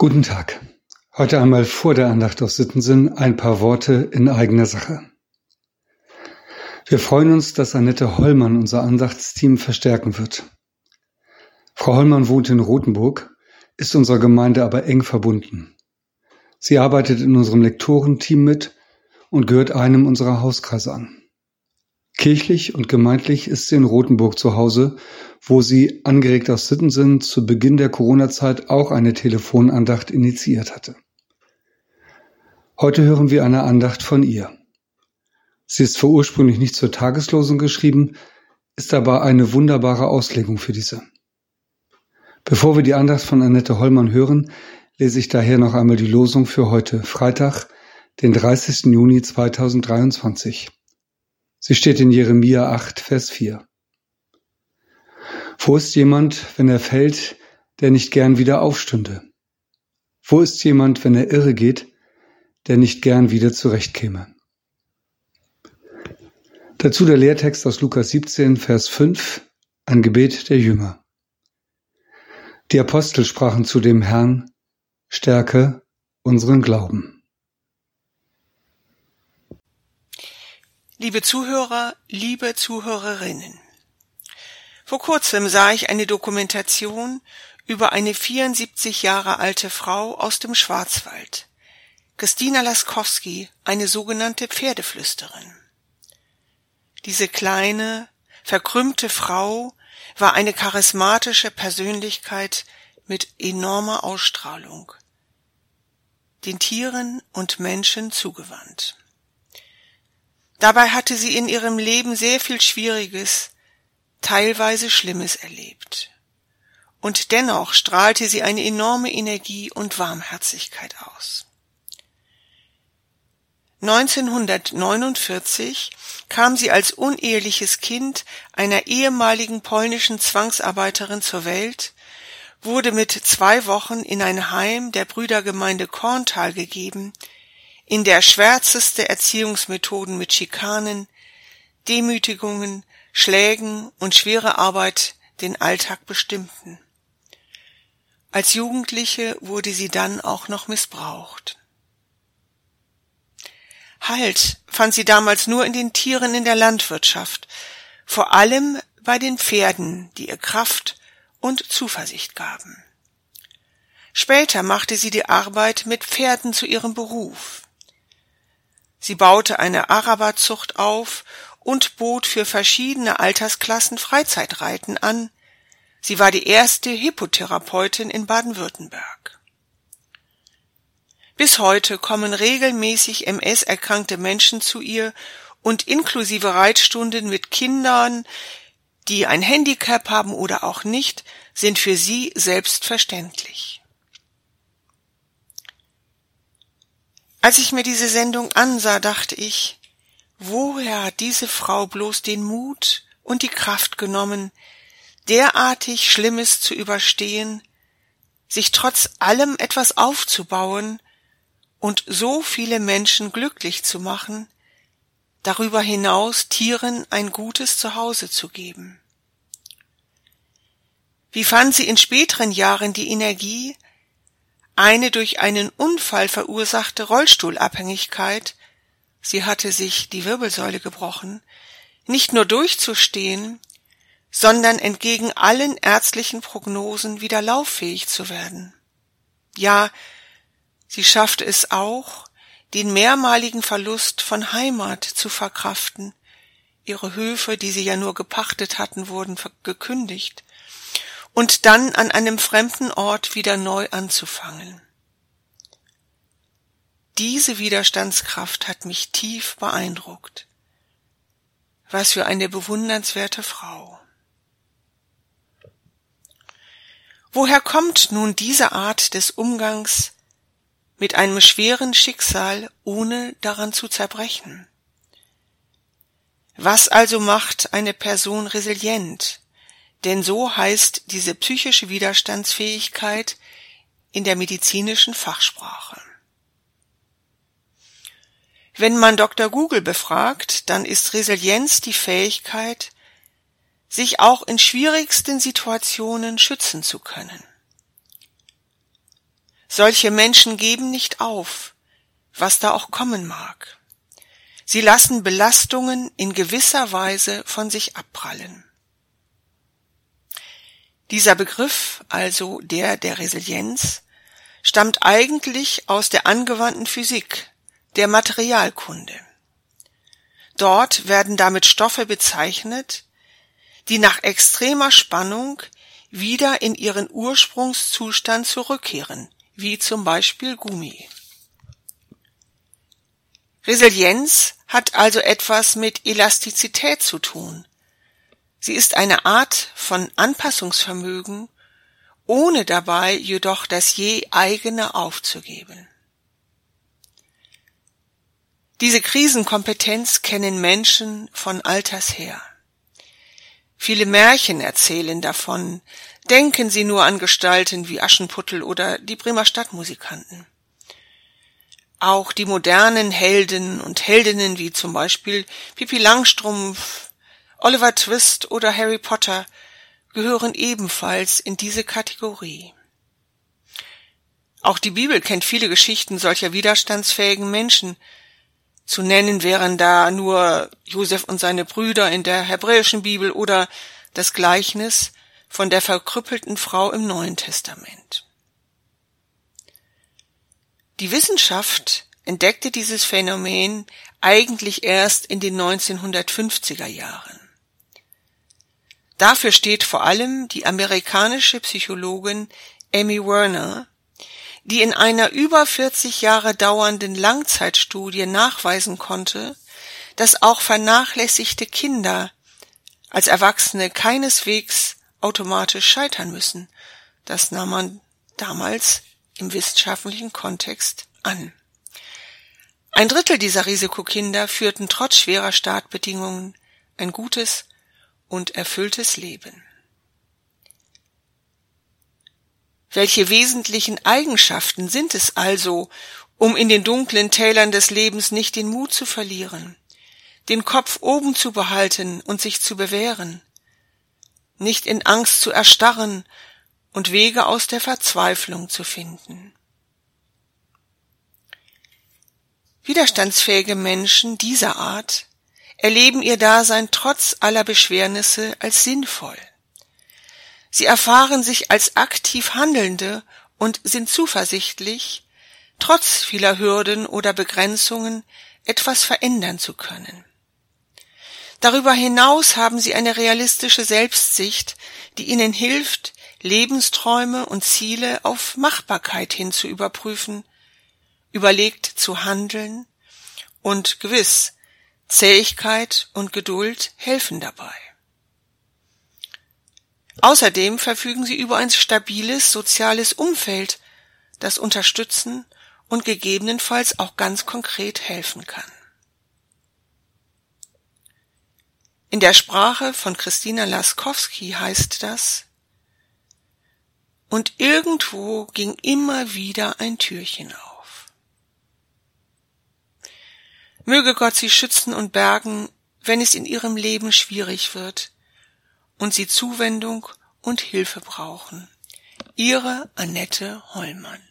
Guten Tag. Heute einmal vor der Andacht aus Sittensinn ein paar Worte in eigener Sache. Wir freuen uns, dass Annette Hollmann unser Andachtsteam verstärken wird. Frau Hollmann wohnt in Rothenburg, ist unserer Gemeinde aber eng verbunden. Sie arbeitet in unserem Lektorenteam mit und gehört einem unserer Hauskreise an. Kirchlich und gemeindlich ist sie in Rothenburg zu Hause, wo sie, angeregt aus Sittensinn, zu Beginn der Corona-Zeit auch eine Telefonandacht initiiert hatte. Heute hören wir eine Andacht von ihr. Sie ist zwar ursprünglich nicht zur Tageslosung geschrieben, ist aber eine wunderbare Auslegung für diese. Bevor wir die Andacht von Annette Hollmann hören, lese ich daher noch einmal die Losung für heute, Freitag, den 30. Juni 2023. Sie steht in Jeremia 8, Vers 4. Wo ist jemand, wenn er fällt, der nicht gern wieder aufstünde? Wo ist jemand, wenn er irre geht, der nicht gern wieder zurechtkäme? Dazu der Lehrtext aus Lukas 17, Vers 5, ein Gebet der Jünger. Die Apostel sprachen zu dem Herrn, Stärke unseren Glauben. Liebe Zuhörer, liebe Zuhörerinnen. Vor kurzem sah ich eine Dokumentation über eine 74 Jahre alte Frau aus dem Schwarzwald, Christina Laskowski, eine sogenannte Pferdeflüsterin. Diese kleine, verkrümmte Frau war eine charismatische Persönlichkeit mit enormer Ausstrahlung, den Tieren und Menschen zugewandt. Dabei hatte sie in ihrem Leben sehr viel Schwieriges, teilweise Schlimmes erlebt. Und dennoch strahlte sie eine enorme Energie und Warmherzigkeit aus. 1949 kam sie als uneheliches Kind einer ehemaligen polnischen Zwangsarbeiterin zur Welt, wurde mit zwei Wochen in ein Heim der Brüdergemeinde Korntal gegeben, in der schwärzeste Erziehungsmethoden mit Schikanen, Demütigungen, Schlägen und schwere Arbeit den Alltag bestimmten. Als Jugendliche wurde sie dann auch noch missbraucht. Halt fand sie damals nur in den Tieren in der Landwirtschaft, vor allem bei den Pferden, die ihr Kraft und Zuversicht gaben. Später machte sie die Arbeit mit Pferden zu ihrem Beruf. Sie baute eine Araberzucht auf und bot für verschiedene Altersklassen Freizeitreiten an. Sie war die erste Hippotherapeutin in Baden-Württemberg. Bis heute kommen regelmäßig MS erkrankte Menschen zu ihr und inklusive Reitstunden mit Kindern, die ein Handicap haben oder auch nicht, sind für sie selbstverständlich. Als ich mir diese Sendung ansah, dachte ich, woher hat diese Frau bloß den Mut und die Kraft genommen, derartig Schlimmes zu überstehen, sich trotz allem etwas aufzubauen und so viele Menschen glücklich zu machen, darüber hinaus Tieren ein gutes Zuhause zu geben. Wie fand sie in späteren Jahren die Energie, eine durch einen Unfall verursachte Rollstuhlabhängigkeit, sie hatte sich die Wirbelsäule gebrochen, nicht nur durchzustehen, sondern entgegen allen ärztlichen Prognosen wieder lauffähig zu werden. Ja, sie schaffte es auch, den mehrmaligen Verlust von Heimat zu verkraften. Ihre Höfe, die sie ja nur gepachtet hatten, wurden gekündigt und dann an einem fremden Ort wieder neu anzufangen. Diese Widerstandskraft hat mich tief beeindruckt. Was für eine bewundernswerte Frau. Woher kommt nun diese Art des Umgangs mit einem schweren Schicksal, ohne daran zu zerbrechen? Was also macht eine Person resilient, denn so heißt diese psychische Widerstandsfähigkeit in der medizinischen Fachsprache. Wenn man Dr. Google befragt, dann ist Resilienz die Fähigkeit, sich auch in schwierigsten Situationen schützen zu können. Solche Menschen geben nicht auf, was da auch kommen mag. Sie lassen Belastungen in gewisser Weise von sich abprallen. Dieser Begriff, also der der Resilienz, stammt eigentlich aus der angewandten Physik, der Materialkunde. Dort werden damit Stoffe bezeichnet, die nach extremer Spannung wieder in ihren Ursprungszustand zurückkehren, wie zum Beispiel Gummi. Resilienz hat also etwas mit Elastizität zu tun. Sie ist eine Art von Anpassungsvermögen, ohne dabei jedoch das je eigene aufzugeben. Diese Krisenkompetenz kennen Menschen von alters her. Viele Märchen erzählen davon, denken Sie nur an Gestalten wie Aschenputtel oder die Bremer Stadtmusikanten. Auch die modernen Helden und Heldinnen wie zum Beispiel Pippi Langstrumpf, Oliver Twist oder Harry Potter gehören ebenfalls in diese Kategorie. Auch die Bibel kennt viele Geschichten solcher widerstandsfähigen Menschen, zu nennen wären da nur Josef und seine Brüder in der hebräischen Bibel oder das Gleichnis von der verkrüppelten Frau im Neuen Testament. Die Wissenschaft entdeckte dieses Phänomen eigentlich erst in den 1950er Jahren. Dafür steht vor allem die amerikanische Psychologin Amy Werner, die in einer über 40 Jahre dauernden Langzeitstudie nachweisen konnte, dass auch vernachlässigte Kinder als Erwachsene keineswegs automatisch scheitern müssen. Das nahm man damals im wissenschaftlichen Kontext an. Ein Drittel dieser Risikokinder führten trotz schwerer Startbedingungen ein gutes und erfülltes Leben. Welche wesentlichen Eigenschaften sind es also, um in den dunklen Tälern des Lebens nicht den Mut zu verlieren, den Kopf oben zu behalten und sich zu bewähren, nicht in Angst zu erstarren und Wege aus der Verzweiflung zu finden. Widerstandsfähige Menschen dieser Art erleben ihr Dasein trotz aller Beschwernisse als sinnvoll. Sie erfahren sich als aktiv Handelnde und sind zuversichtlich, trotz vieler Hürden oder Begrenzungen etwas verändern zu können. Darüber hinaus haben sie eine realistische Selbstsicht, die ihnen hilft, Lebensträume und Ziele auf Machbarkeit hin zu überprüfen, überlegt zu handeln und gewiss, Zähigkeit und Geduld helfen dabei. Außerdem verfügen sie über ein stabiles soziales Umfeld, das unterstützen und gegebenenfalls auch ganz konkret helfen kann. In der Sprache von Christina Laskowski heißt das, und irgendwo ging immer wieder ein Türchen auf. Möge Gott sie schützen und bergen, wenn es in ihrem Leben schwierig wird, und sie Zuwendung und Hilfe brauchen. Ihre Annette Hollmann